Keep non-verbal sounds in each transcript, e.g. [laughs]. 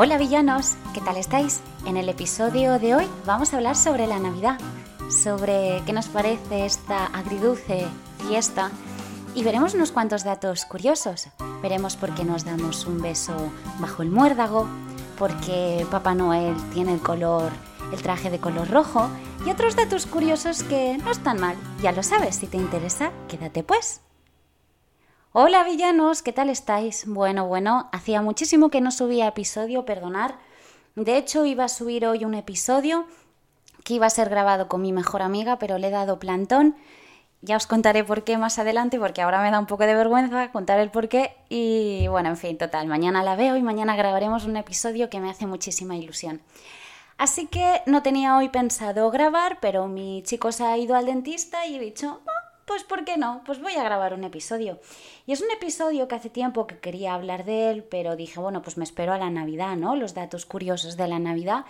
Hola villanos, ¿qué tal estáis? En el episodio de hoy vamos a hablar sobre la Navidad, sobre qué nos parece esta agridulce fiesta y veremos unos cuantos datos curiosos. Veremos por qué nos damos un beso bajo el muérdago, por qué Papá Noel tiene el color, el traje de color rojo y otros datos curiosos que no están mal. Ya lo sabes, si te interesa, quédate pues. Hola villanos, ¿qué tal estáis? Bueno, bueno, hacía muchísimo que no subía episodio, perdonar. De hecho, iba a subir hoy un episodio que iba a ser grabado con mi mejor amiga, pero le he dado plantón. Ya os contaré por qué más adelante, porque ahora me da un poco de vergüenza contar el por qué. Y bueno, en fin, total, mañana la veo y mañana grabaremos un episodio que me hace muchísima ilusión. Así que no tenía hoy pensado grabar, pero mi chico se ha ido al dentista y he dicho, pues ¿por qué no? Pues voy a grabar un episodio. Y es un episodio que hace tiempo que quería hablar de él, pero dije, bueno, pues me espero a la Navidad, ¿no? Los datos curiosos de la Navidad.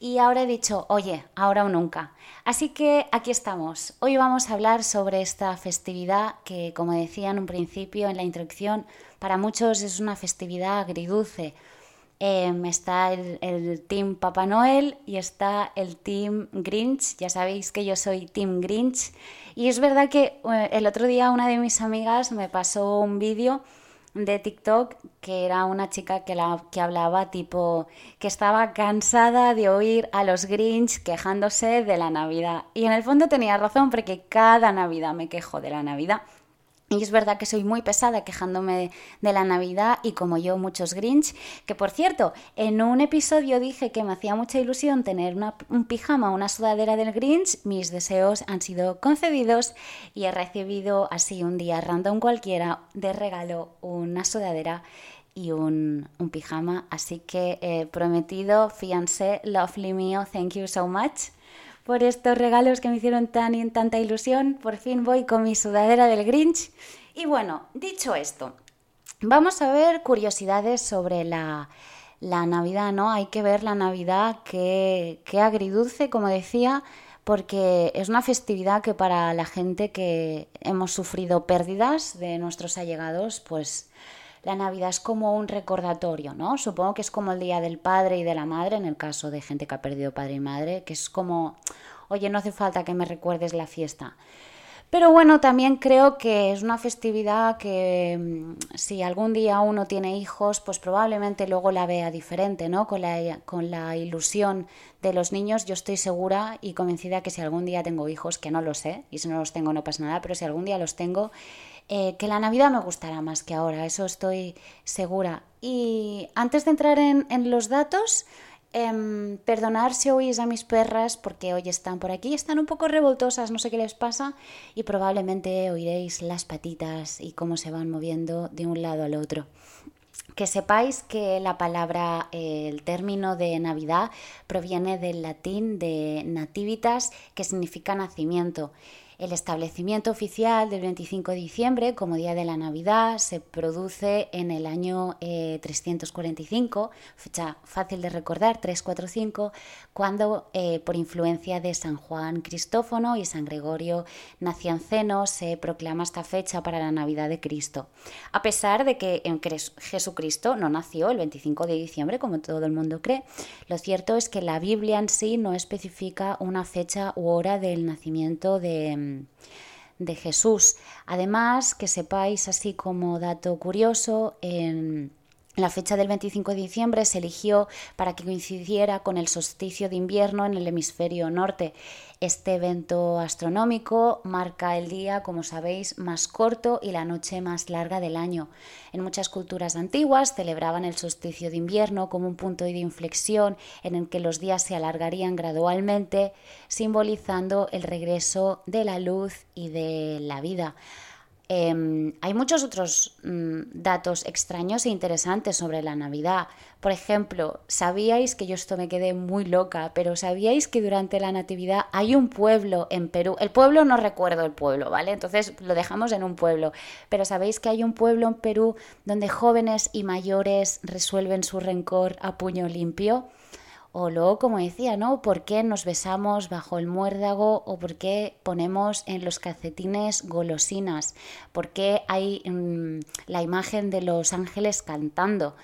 Y ahora he dicho, oye, ahora o nunca. Así que aquí estamos. Hoy vamos a hablar sobre esta festividad que, como decía en un principio, en la introducción, para muchos es una festividad agridulce Em, está el, Team Papá Noel y está el Team Grinch. Ya sabéis que yo soy Team Grinch. Y es verdad que eh, el otro día una de mis amigas me pasó un vídeo de TikTok que era una chica que, la, que hablaba tipo que estaba cansada de oír a los Grinch quejándose de la Navidad. Y en el fondo tenía razón porque cada Navidad me quejo de la Navidad. Y es verdad que soy muy pesada quejándome de la Navidad y como yo muchos Grinch, que por cierto, en un episodio dije que me hacía mucha ilusión tener un pijama, una sudadera del Grinch, mis deseos han sido concedidos y he recibido así un día random cualquiera de regalo una sudadera y un, pijama, así que he prometido, fiancé, lovely mío, thank you so much por estos regalos que me hicieron tan tanta ilusión. Por fin voy con mi sudadera del Grinch. Y bueno, dicho esto, vamos a ver curiosidades sobre la, Navidad, ¿no? Hay que ver la Navidad que, que agridulce, como decía, porque es una festividad que para la gente que hemos sufrido pérdidas de nuestros allegados, pues la Navidad es como un recordatorio, ¿no? Supongo que es como el Día del Padre y de la Madre, en el caso de gente que ha perdido padre y madre, que es como, oye, no hace falta que me recuerdes la fiesta. Pero bueno, también creo que es una festividad que mm, si algún día uno tiene hijos, pues probablemente luego la vea diferente, ¿no? Con la, con la ilusión de los niños, yo estoy segura y convencida que si algún día tengo hijos, que no lo sé, y si no los tengo no pasa nada, pero si algún día los tengo, eh, que la Navidad me gustará más que ahora, eso estoy segura. Y antes de entrar en, los datos, eh, perdonar si oís a mis perras porque hoy están por aquí, están un poco revoltosas, no sé qué les pasa, y probablemente oiréis las patitas y cómo se van moviendo de un lado al otro. Que sepáis que la palabra, eh, el término de Navidad proviene del latín de nativitas, que significa nacimiento. El establecimiento oficial del 25 de diciembre como Día de la Navidad se produce en el año 345, eh, fecha fácil de recordar, 345, cuando eh, por influencia de San Juan Cristófono y San Gregorio Nacianceno se proclama esta fecha para la Navidad de Cristo. A pesar de que Jesucristo no nació el 25 de diciembre como todo el mundo cree, lo cierto es que la Biblia en sí no especifica una fecha u hora del nacimiento de de Jesús. Además, que sepáis, así como dato curioso, en la fecha del 25 de diciembre se eligió para que coincidiera con el solsticio de invierno en el hemisferio norte. Este evento astronómico marca el día, como sabéis, más corto y la noche más larga del año. En muchas culturas antiguas celebraban el solsticio de invierno como un punto de inflexión en el que los días se alargarían gradualmente, simbolizando el regreso de la luz y de la vida. Em, hay muchos otros mm, datos extraños e interesantes sobre la Navidad. Por ejemplo, ¿sabíais que yo esto me quedé muy loca, pero sabíais que durante la Natividad hay un pueblo en Perú? El pueblo no recuerdo el pueblo, ¿vale? Entonces lo dejamos en un pueblo. Pero ¿sabéis que hay un pueblo en Perú donde jóvenes y mayores resuelven su rencor a puño limpio? O luego, como decía, ¿no? ¿Por qué nos besamos bajo el muérdago o por qué ponemos en los calcetines golosinas? ¿Por qué hay mm, la imagen de los ángeles cantando?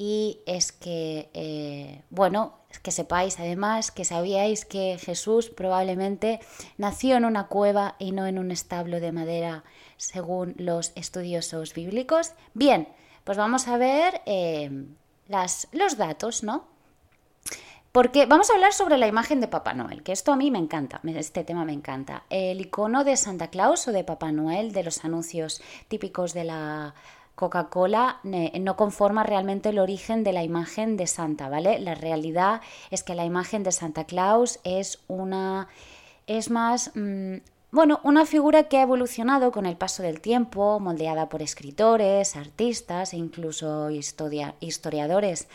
y es que, eh, bueno, que sepáis además que sabíais que Jesús probablemente nació en una cueva y no en un establo de madera, según los estudiosos bíblicos. Bien, pues vamos a ver eh, las, los datos, ¿no? Porque vamos a hablar sobre la imagen de Papá Noel, que esto a mí me encanta, este tema me encanta. El icono de Santa Claus o de Papá Noel, de los anuncios típicos de la Coca-Cola no conforma realmente el origen de la imagen de Santa, ¿vale? La realidad es que la imagen de Santa Claus es una es más mm, bueno, una figura que ha evolucionado con el paso del tiempo, moldeada por escritores, artistas e incluso historiadores.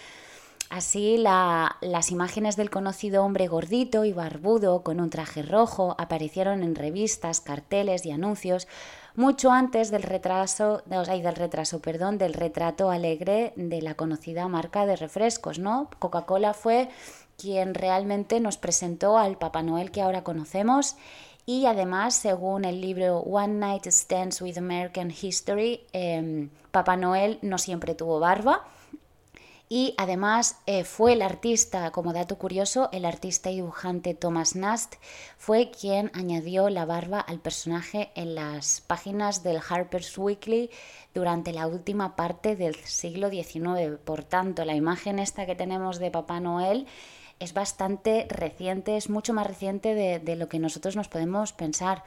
Así, las imágenes del conocido hombre gordito y barbudo con un traje rojo aparecieron en revistas, carteles y anuncios mucho antes del retraso, del retraso, perdón, del retrato alegre de la conocida marca de refrescos, ¿no? Coca-Cola fue quien realmente nos presentó al Papá Noel que ahora conocemos y además, según el libro One Night Stands with American History, eh, Papá Noel no siempre tuvo barba y además eh, fue el artista, como dato curioso, el artista y dibujante Thomas Nast fue quien añadió la barba al personaje en las páginas del Harper's Weekly durante la última parte del siglo XIX. Por tanto, la imagen esta que tenemos de Papá Noel es bastante reciente, es mucho más reciente de, de lo que nosotros nos podemos pensar.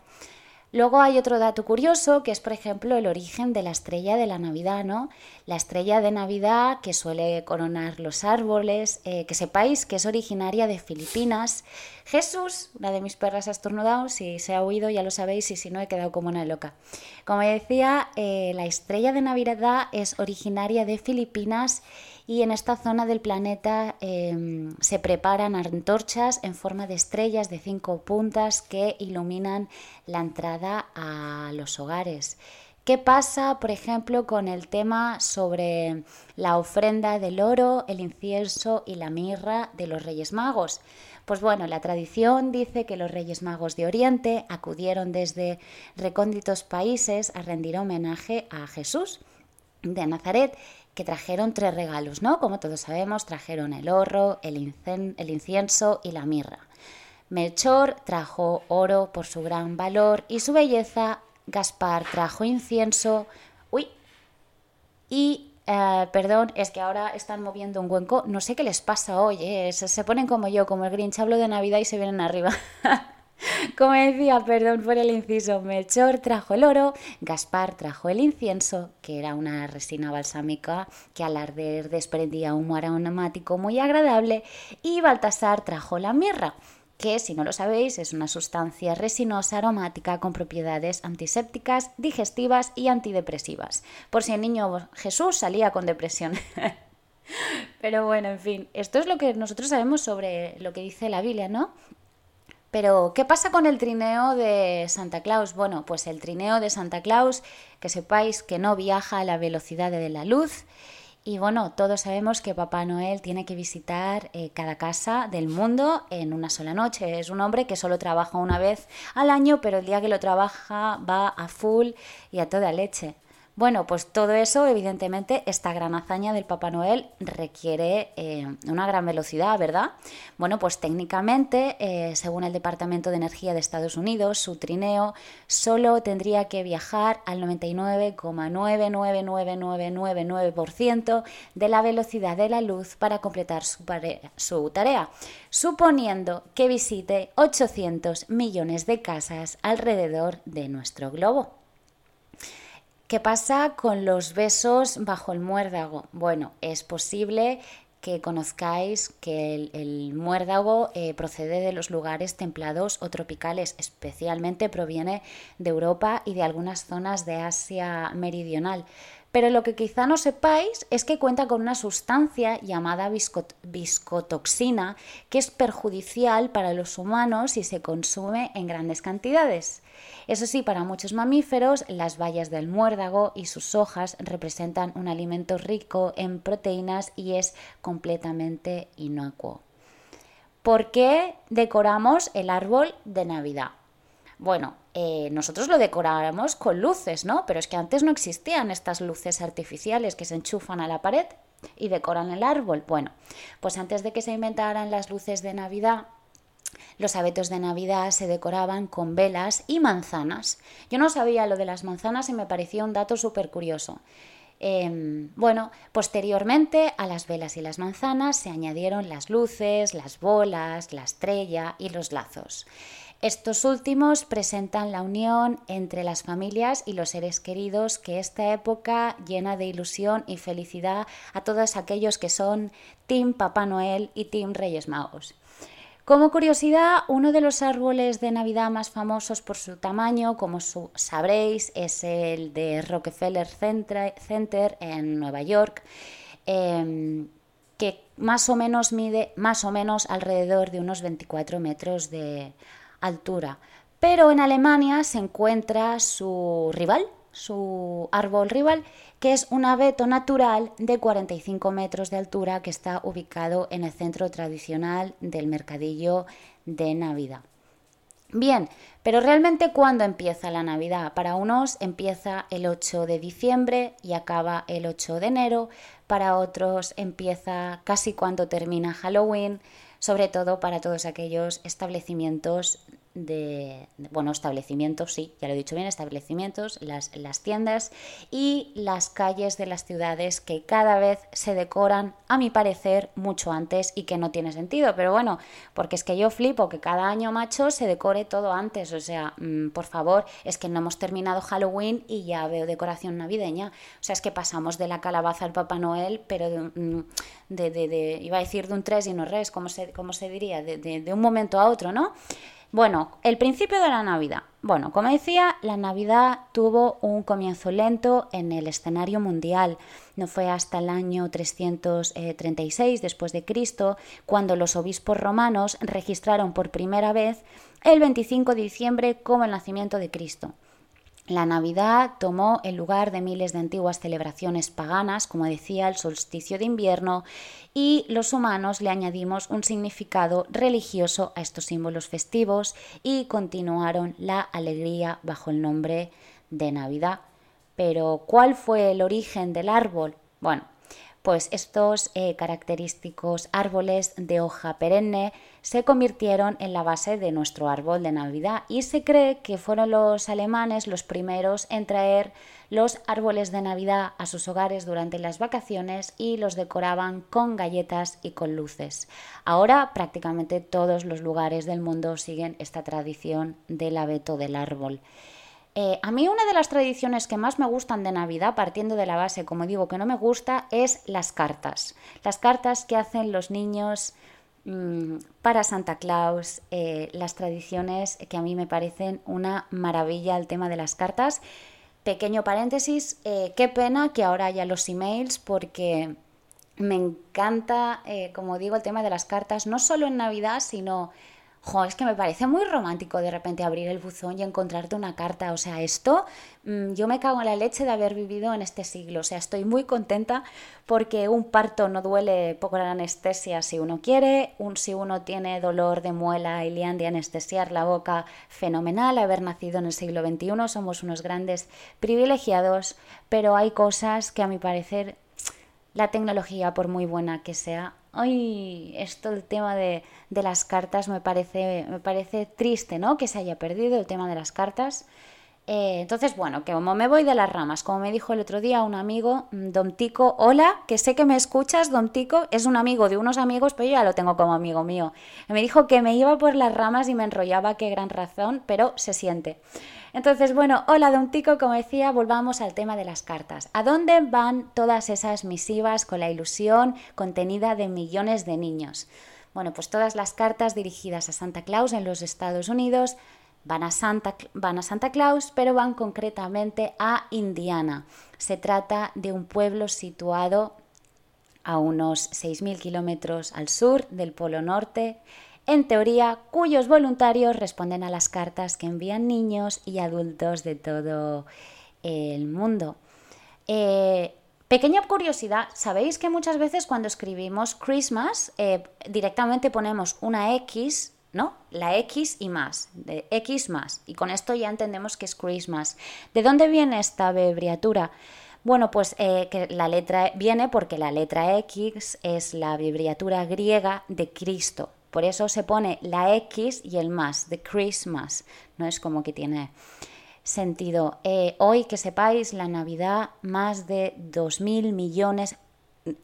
Luego hay otro dato curioso que es, por ejemplo, el origen de la estrella de la Navidad, ¿no? La estrella de Navidad que suele coronar los árboles, eh, que sepáis que es originaria de Filipinas. Jesús, una de mis perras ha estornudado, si se ha oído ya lo sabéis y si no he quedado como una loca. Como decía, eh, la estrella de Navidad es originaria de Filipinas y en esta zona del planeta em, se preparan antorchas en forma de estrellas de cinco puntas que iluminan la entrada a los hogares. ¿Qué pasa, por ejemplo, con el tema sobre la ofrenda del oro, el incienso y la mirra de los Reyes Magos? Pues bueno, la tradición dice que los Reyes Magos de Oriente acudieron desde recónditos países a rendir homenaje a Jesús de Nazaret que trajeron tres regalos, ¿no? Como todos sabemos, trajeron el oro, el, el incienso y la mirra. Melchor trajo oro por su gran valor y su belleza, Gaspar trajo incienso, uy, y eh, perdón, es que ahora están moviendo un cuenco, no sé qué les pasa hoy, eh, se, se, ponen como yo, como el Grinch, hablo de Navidad y se vienen arriba. [laughs] Como decía, perdón por el inciso, Melchor trajo el oro, Gaspar trajo el incienso, que era una resina balsámica que al arder desprendía humo aromático muy agradable, y Baltasar trajo la mirra, que si no lo sabéis es una sustancia resinosa aromática con propiedades antisépticas, digestivas y antidepresivas. Por si el niño Jesús salía con depresión. [laughs] Pero bueno, en fin, esto es lo que nosotros sabemos sobre lo que dice la Biblia, ¿no? Pero, ¿qué pasa con el trineo de Santa Claus? Bueno, pues el trineo de Santa Claus, que sepáis que no viaja a la velocidad de la luz. Y bueno, todos sabemos que Papá Noel tiene que visitar eh, cada casa del mundo en una sola noche. Es un hombre que solo trabaja una vez al año, pero el día que lo trabaja va a full y a toda leche. Bueno, pues todo eso, evidentemente, esta gran hazaña del Papá Noel requiere eh, una gran velocidad, ¿verdad? Bueno, pues técnicamente, eh, según el Departamento de Energía de Estados Unidos, su trineo solo tendría que viajar al 99,999999% de la velocidad de la luz para completar su, su tarea, suponiendo que visite 800 millones de casas alrededor de nuestro globo. ¿Qué pasa con los besos bajo el muérdago? Bueno, es posible que conozcáis que el, muérdago eh, procede de los lugares templados o tropicales, especialmente proviene de Europa y de algunas zonas de Asia meridional. Pero lo que quizá no sepáis es que cuenta con una sustancia llamada viscotoxina que es perjudicial para los humanos si se consume en grandes cantidades. Eso sí, para muchos mamíferos, las bayas del muérdago y sus hojas representan un alimento rico en proteínas y es completamente inocuo. ¿Por qué decoramos el árbol de Navidad? Bueno, eh, nosotros lo decoráramos con luces, ¿no? Pero es que antes no existían estas luces artificiales que se enchufan a la pared. y decoran el árbol. Bueno, pues antes de que se inventaran las luces de Navidad, los abetos de Navidad se decoraban con velas y manzanas. Yo no sabía lo de las manzanas y me pareció un dato súper curioso. Em, bueno, posteriormente a las velas y las manzanas se añadieron las luces, las bolas, la estrella y los lazos. Estos últimos presentan la unión entre las familias y los seres queridos que esta época llena de ilusión y felicidad a todos aquellos que son Team Papá Noel y Team Reyes Magos. Como curiosidad, uno de los árboles de Navidad más famosos por su tamaño, como sabréis, es el de Rockefeller Center en Nueva York, em, que más o menos mide más o menos alrededor de unos 24 metros de altura. Pero en Alemania se encuentra su rival, su árbol rival, que es un abeto natural de 45 metros de altura que está ubicado en el centro tradicional del mercadillo de Navidad. Bien, pero realmente ¿cuándo empieza la Navidad? Para unos empieza el 8 de diciembre y acaba el 8 de enero, para otros empieza casi cuando termina Halloween, sobre todo para todos aquellos establecimientos de, bueno, establecimientos, sí, ya lo he dicho bien, establecimientos, las, las, tiendas y las calles de las ciudades que cada vez se decoran, a mi parecer, mucho antes y que no tiene sentido. Pero bueno, porque es que yo flipo que cada año, macho, se decore todo antes. O sea, mm, por favor, es que no hemos terminado Halloween y ya veo decoración navideña. O sea, es que pasamos de la calabaza al Papá Noel, pero de, mm, de, de, iba a decir de un tres y no res, ¿cómo se, cómo se diría? de un momento a otro, ¿no? Bueno, el principio de la Navidad. Bueno, como decía, la Navidad tuvo un comienzo lento en el escenario mundial. No fue hasta el año 336 después de Cristo cuando los obispos romanos registraron por primera vez el 25 de diciembre como el nacimiento de Cristo. La Navidad tomó el lugar de miles de antiguas celebraciones paganas, como decía, el solsticio de invierno, y los humanos le añadimos un significado religioso a estos símbolos festivos y continuaron la alegría bajo el nombre de Navidad. Pero, ¿cuál fue el origen del árbol? Bueno, pues estos eh, característicos árboles de hoja perenne se convirtieron en la base de nuestro árbol de Navidad y se cree que fueron los alemanes los primeros en traer los árboles de Navidad a sus hogares durante las vacaciones y los decoraban con galletas y con luces. Ahora prácticamente todos los lugares del mundo siguen esta tradición del abeto del árbol. Eh, a mí una de las tradiciones que más me gustan de Navidad, partiendo de la base, como digo, que no me gusta, es las cartas. Las cartas que hacen los niños mm, para Santa Claus, eh, las tradiciones que a mí me parecen una maravilla el tema de las cartas. Pequeño paréntesis, eh, qué pena que ahora haya los emails porque me encanta, como digo, el tema de las cartas, no solo en Navidad, sino es que me parece muy romántico de repente abrir el buzón y encontrarte una carta. O sea, esto mm, yo me cago en la leche de haber vivido en este siglo. O sea, estoy muy contenta porque un parto no duele poco la anestesia si uno quiere, un, si uno tiene dolor de muela y le han de anestesiar la boca, fenomenal. Haber nacido en el siglo XXI somos unos grandes privilegiados, pero hay cosas que a mi parecer la tecnología, por muy buena que sea, Ay, esto el tema de, las cartas me parece, me parece triste, ¿no? Que se haya perdido el tema de las cartas. Eh, entonces, bueno, que como me voy de las ramas, como me dijo el otro día un amigo, mm, Don Tico, hola, que sé que me escuchas, Don Tico, es un amigo de unos amigos, pero yo ya lo tengo como amigo mío. me dijo que me iba por las ramas y me enrollaba, qué gran razón, pero se siente. Entonces, bueno, hola Don Tico, como decía, volvamos al tema de las cartas. ¿A dónde van todas esas misivas con la ilusión contenida de millones de niños? Bueno, pues todas las cartas dirigidas a Santa Claus en los Estados Unidos van a Santa, van a Santa Claus, pero van concretamente a Indiana. Se trata de un pueblo situado a unos 6.000 kilómetros al sur del Polo Norte en teoría, cuyos voluntarios responden a las cartas que envían niños y adultos de todo el mundo. Eh, pequeña curiosidad, ¿sabéis que muchas veces cuando escribimos Christmas eh, directamente ponemos una X, ¿no? La X y más, de X más, y con esto ya entendemos que es Christmas. ¿De dónde viene esta abreviatura? Bueno, pues eh, que la letra viene porque la letra X es la abreviatura griega de Cristo. Por eso se pone la X y el más, de Christmas. No es como que tiene sentido. Eh, hoy que sepáis, la Navidad, más de 2.000 millones,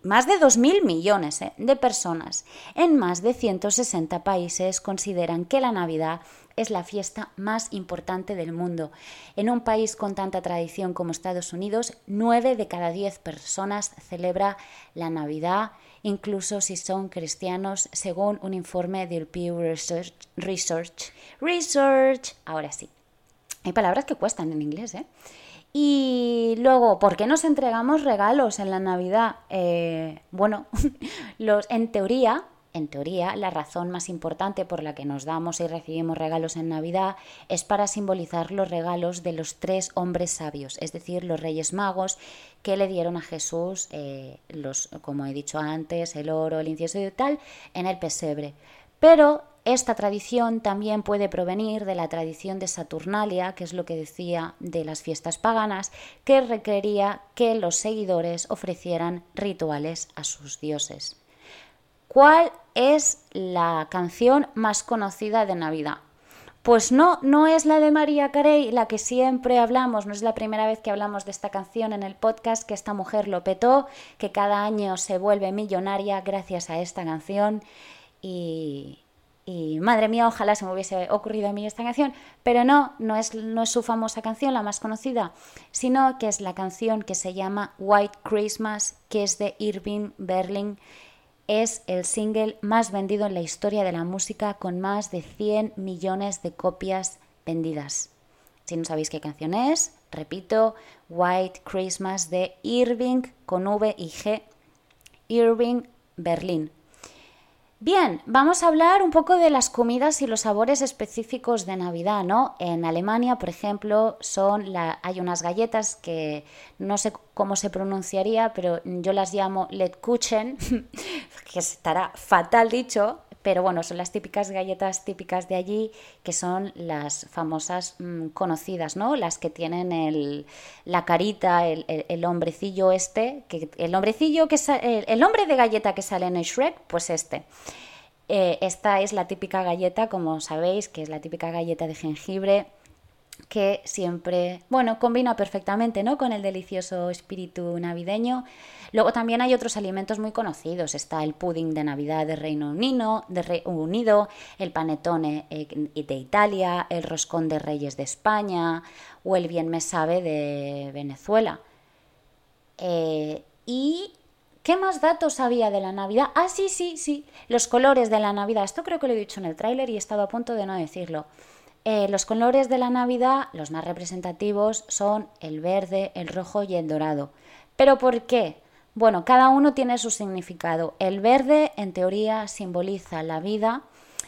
más de 2.000 millones eh, de personas en más de 160 países consideran que la Navidad es la fiesta más importante del mundo. En un país con tanta tradición como Estados Unidos, 9 de cada 10 personas celebra la Navidad, incluso si son cristianos, según un informe del Pew Research. Research. Research. Ahora sí. Hay palabras que cuestan en inglés, ¿eh? Y luego, ¿por qué nos entregamos regalos en la Navidad? Eh, bueno, [laughs] los, en teoría, en teoría, la razón más importante por la que nos damos y recibimos regalos en Navidad es para simbolizar los regalos de los tres hombres sabios, es decir, los reyes magos que le dieron a Jesús, eh, los, como he dicho antes, el oro, el incienso y tal, en el pesebre. Pero esta tradición también puede provenir de la tradición de Saturnalia, que es lo que decía de las fiestas paganas, que requería que los seguidores ofrecieran rituales a sus dioses. ¿Cuál es la canción más conocida de Navidad? Pues no, no es la de María Carey, la que siempre hablamos, no es la primera vez que hablamos de esta canción en el podcast, que esta mujer lo petó, que cada año se vuelve millonaria gracias a esta canción y, y madre mía, ojalá se me hubiese ocurrido a mí esta canción, pero no, no es, no es su famosa canción, la más conocida, sino que es la canción que se llama White Christmas, que es de Irving Berlin. Es el single más vendido en la historia de la música con más de 100 millones de copias vendidas. Si no sabéis qué canción es, repito, White Christmas de Irving con V y G, Irving Berlin. Bien, vamos a hablar un poco de las comidas y los sabores específicos de Navidad, ¿no? En Alemania, por ejemplo, son la, hay unas galletas que no sé cómo se pronunciaría, pero yo las llamo Letkuchen, [laughs] que estará fatal dicho, pero bueno, son las típicas galletas típicas de allí, que son las famosas mm, conocidas, ¿no? Las que tienen el, la carita, el, hombrecillo este, que, el hombrecillo que el, el, hombre de galleta que sale en el Shrek, pues este. Eh, esta es la típica galleta, como sabéis, que es la típica galleta de jengibre que siempre, bueno, combina perfectamente, ¿no? Con el delicioso espíritu navideño. Luego también hay otros alimentos muy conocidos. Está el pudding de Navidad de Reino Unido, de Unido el panetone eh, de Italia, el roscón de Reyes de España o el bien me sabe de Venezuela. Eh, y ¿Qué más datos había de la Navidad? Ah, sí, sí, sí. Los colores de la Navidad. Esto creo que lo he dicho en el tráiler y he estado a punto de no decirlo. Eh, los colores de la Navidad, los más representativos, son el verde, el rojo y el dorado. ¿Pero por qué? Bueno, cada uno tiene su significado. El verde, en teoría, simboliza la vida,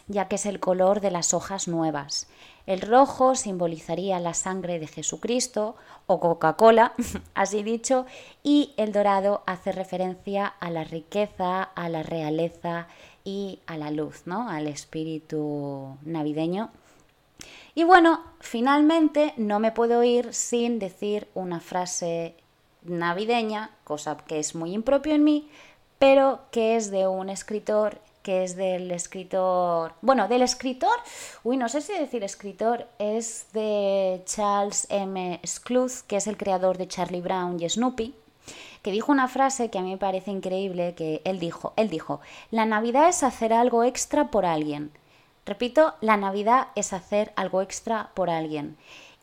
ya que es el color de las hojas nuevas. El rojo simbolizaría la sangre de Jesucristo o Coca-Cola, [laughs] así dicho, y el dorado hace referencia a la riqueza, a la realeza y a la luz, ¿no? Al espíritu navideño y bueno, finalmente no me puedo ir sin decir una frase navideña, cosa que es muy impropio en mí, pero que es de un escritor que es del escritor, bueno, del escritor, uy, no sé si decir escritor, es de Charles M. Scluth, que es el creador de Charlie Brown y Snoopy, que dijo una frase que a mí me parece increíble, que él dijo, él dijo, la Navidad es hacer algo extra por alguien, Repito, la Navidad es hacer algo extra por alguien.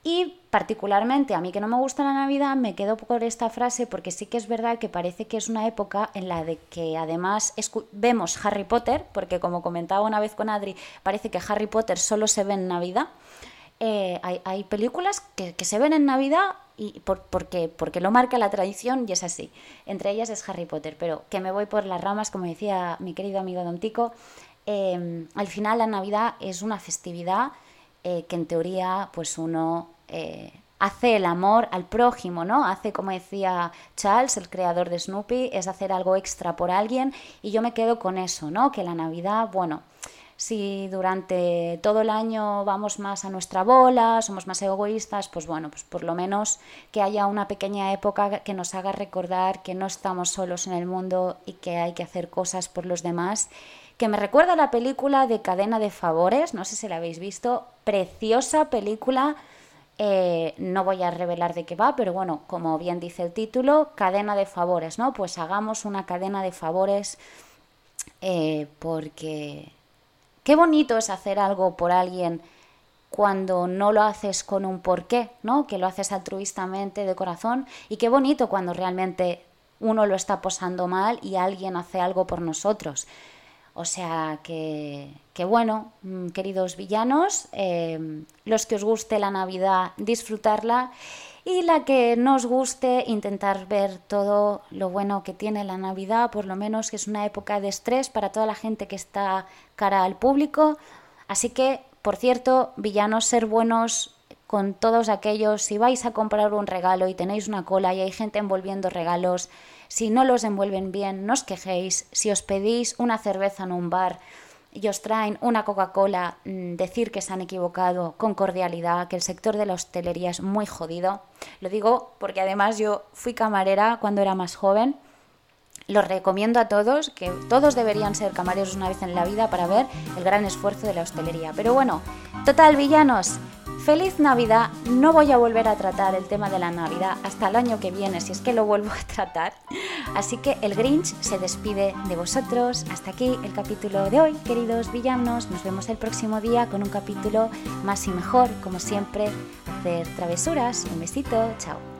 Y particularmente a mí que no me gusta la Navidad, me quedo por esta frase porque sí que es verdad que parece que es una época en la de que además vemos Harry Potter, porque como comentaba una vez con Adri, parece que Harry Potter solo se ve en Navidad. Eh, hay, películas que, se ven en Navidad y porque, porque lo marca la tradición y es así. Entre ellas es Harry Potter, pero que me voy por las ramas, como decía mi querido amigo Don Tico, Em, al final la Navidad es una festividad eh, que en teoría pues uno eh, hace el amor al prójimo, ¿no? Hace, como decía Charles, el creador de Snoopy, es hacer algo extra por alguien y yo me quedo con eso, ¿no? Que la Navidad, bueno, si durante todo el año vamos más a nuestra bola, somos más egoístas, pues bueno, pues por lo menos que haya una pequeña época que nos haga recordar que no estamos solos en el mundo y que hay que hacer cosas por los demás. Que me recuerda la película de Cadena de Favores, no sé si la habéis visto, preciosa película. Eh, no voy a revelar de qué va, pero bueno, como bien dice el título, cadena de favores, ¿no? Pues hagamos una cadena de favores eh, porque Qué bonito es hacer algo por alguien cuando no lo haces con un porqué, ¿no? Que lo haces altruistamente, de corazón. Y qué bonito cuando realmente uno lo está posando mal y alguien hace algo por nosotros. O sea que, bueno, mm, queridos villanos, eh, los que os guste la Navidad, disfrutarla y la que nos guste intentar ver todo lo bueno que tiene la Navidad, por lo menos que es una época de estrés para toda la gente que está cara al público. Así que, por cierto, villanos, ser buenos con todos aquellos, si vais a comprar un regalo y tenéis una cola y hay gente envolviendo regalos, si no los envuelven bien, no os quejéis, si os pedís una cerveza en un bar, y os traen una Coca-Cola, mm, decir que se han equivocado con cordialidad, que el sector de la hostelería es muy jodido. Lo digo porque además yo fui camarera cuando era más joven. Lo recomiendo a todos, que todos deberían ser camareros una vez en la vida para ver el gran esfuerzo de la hostelería. Pero bueno, total, villanos, Feliz Navidad, no voy a volver a tratar el tema de la Navidad hasta el año que viene, si es que lo vuelvo a tratar. Así que el Grinch se despide de vosotros. Hasta aquí el capítulo de hoy, queridos villanos. Nos vemos el próximo día con un capítulo más y mejor, como siempre, hacer travesuras. Un besito, chao.